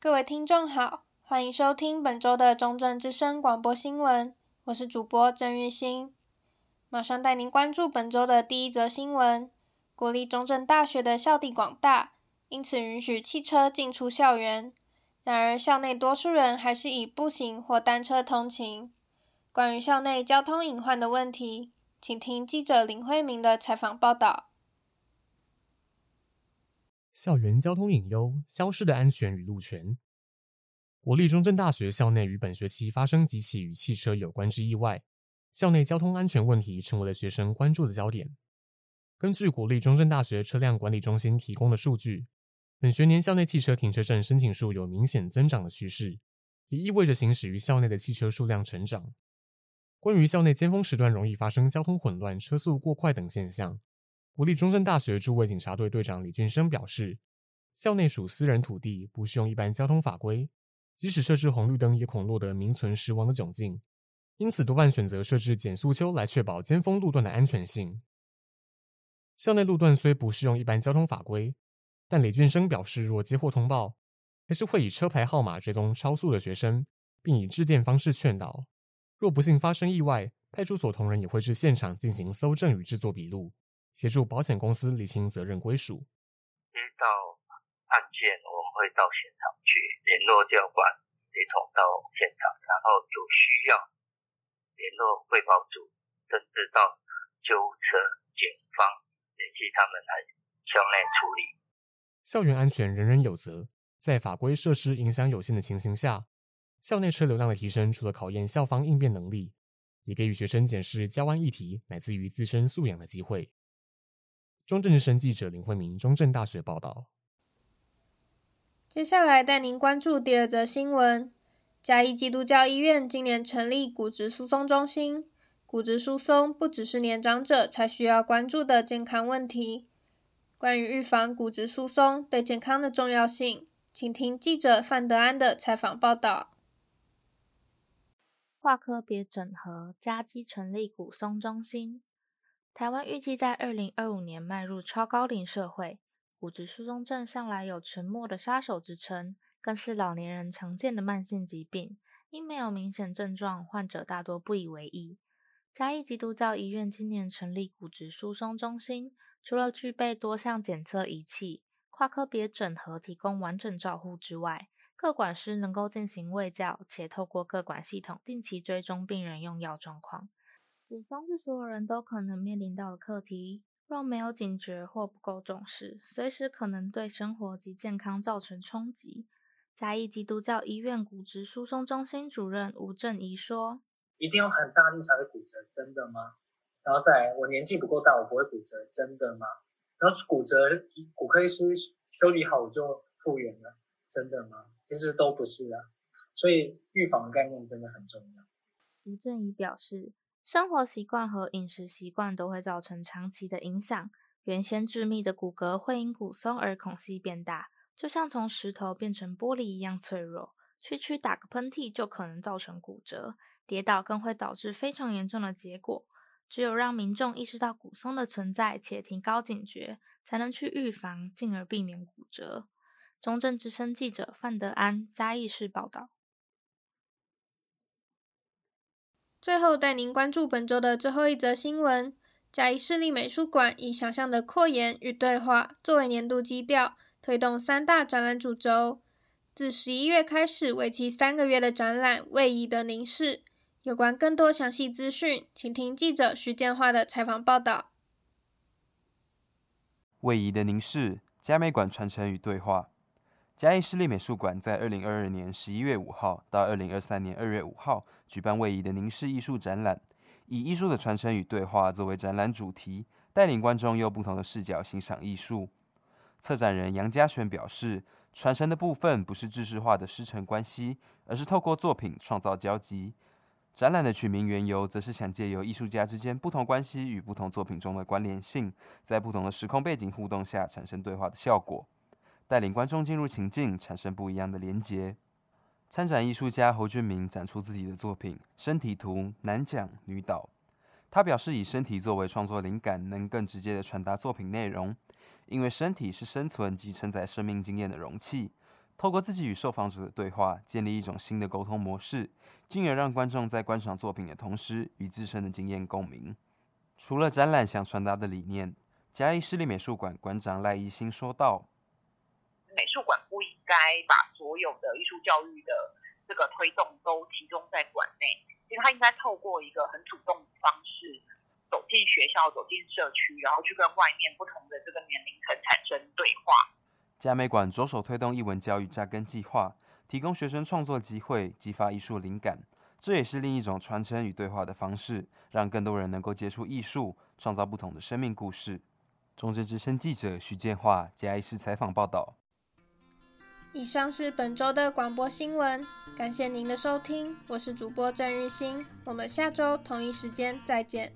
各位听众好，欢迎收听本周的中正之声广播新闻，我是主播郑玉欣，马上带您关注本周的第一则新闻：国立中正大学的校地广大，因此允许汽车进出校园，然而校内多数人还是以步行或单车通勤。关于校内交通隐患的问题，请听记者林慧明的采访报道。校园交通隐忧，消失的安全与路权。国立中正大学校内于本学期发生几起与汽车有关之意外，校内交通安全问题成为了学生关注的焦点。根据国立中正大学车辆管理中心提供的数据，本学年校内汽车停车证申请数有明显增长的趋势，也意味着行驶于校内的汽车数量成长。关于校内尖峰时段容易发生交通混乱、车速过快等现象。国立中正大学驻卫警察队队长李俊生表示，校内属私人土地，不适用一般交通法规，即使设置红绿灯，也恐落得名存实亡的窘境。因此，多半选择设置减速丘来确保尖峰路段的安全性。校内路段虽不适用一般交通法规，但李俊生表示，若接获通报，还是会以车牌号码追踪超速的学生，并以致电方式劝导。若不幸发生意外，派出所同仁也会至现场进行搜证与制作笔录。协助保险公司理清责任归属。接到案件，我们会到现场去联络教官，协同到现场，然后有需要联络汇报组，甚至到纠车警方联系他们来校内处理。校园安全人人有责，在法规设施影响有限的情形下，校内车流量的提升，除了考验校方应变能力，也给予学生检视教案议题乃至于自身素养的机会。中正之声记者林慧明，中正大学报道。接下来带您关注第二则新闻：嘉义基督教医院今年成立骨质疏松中心。骨质疏松不只是年长者才需要关注的健康问题。关于预防骨质疏松对健康的重要性，请听记者范德安的采访报道。跨科别整合，加基成立骨松中心。台湾预计在二零二五年迈入超高龄社会，骨质疏松症向来有“沉默的杀手”之称，更是老年人常见的慢性疾病。因没有明显症状，患者大多不以为意。嘉义基督教医院今年成立骨质疏松中心，除了具备多项检测仪器、跨科别整合提供完整照护之外，各管师能够进行卫教，且透过各管系统定期追踪病人用药状况。骨松是所有人都可能面临到的课题，若没有警觉或不够重视，随时可能对生活及健康造成冲击。嘉义基督教医院骨质疏松中心主任吴正仪说：“一定要很大力才会骨折，真的吗？然后再来，我年纪不够大，我不会骨折，真的吗？然后骨折，骨科医师修理好我就复原了，真的吗？其实都不是啊。所以预防的概念真的很重要。”吴正仪表示。生活习惯和饮食习惯都会造成长期的影响。原先致密的骨骼会因骨松而孔隙变大，就像从石头变成玻璃一样脆弱。区区打个喷嚏就可能造成骨折，跌倒更会导致非常严重的结果。只有让民众意识到骨松的存在且提高警觉，才能去预防，进而避免骨折。中正之声记者范德安嘉义市报道。最后带您关注本周的最后一则新闻：嘉义市立美术馆以“想象的扩延与对话”作为年度基调，推动三大展览主轴。自十一月开始，为期三个月的展览《位移的凝视》。有关更多详细资讯，请听记者徐建华的采访报道。位移的凝视，嘉美馆传承与对话。嘉义市立美术馆在二零二二年十一月五号到二零二三年二月五号举办“位移的凝视”艺术展览，以艺术的传承与对话作为展览主题，带领观众用不同的视角欣赏艺术。策展人杨家璇表示，传承的部分不是知识化的师承关系，而是透过作品创造交集。展览的取名缘由，则是想借由艺术家之间不同关系与不同作品中的关联性，在不同的时空背景互动下产生对话的效果。带领观众进入情境，产生不一样的连结。参展艺术家侯俊明展出自己的作品《身体图男讲女导》。他表示，以身体作为创作灵感，能更直接地传达作品内容。因为身体是生存及承载生命经验的容器，透过自己与受访者的对话，建立一种新的沟通模式，进而让观众在观赏作品的同时，与自身的经验共鸣。除了展览想传达的理念，嘉义市立美术馆馆长赖一新说道：“该把所有的艺术教育的这个推动都集中在馆内，其实它应该透过一个很主动的方式，走进学校，走进社区，然后去跟外面不同的这个年龄层产生对话。”嘉美馆着手推动艺文教育扎根计划，提供学生创作机会，激发艺术灵感。这也是另一种传承与对话的方式，让更多人能够接触艺术，创造不同的生命故事。中正之声记者徐建华嘉义市采访报道。以上是本周的广播新闻，感谢您的收听，我是主播郑玉欣，我们下周同一时间再见。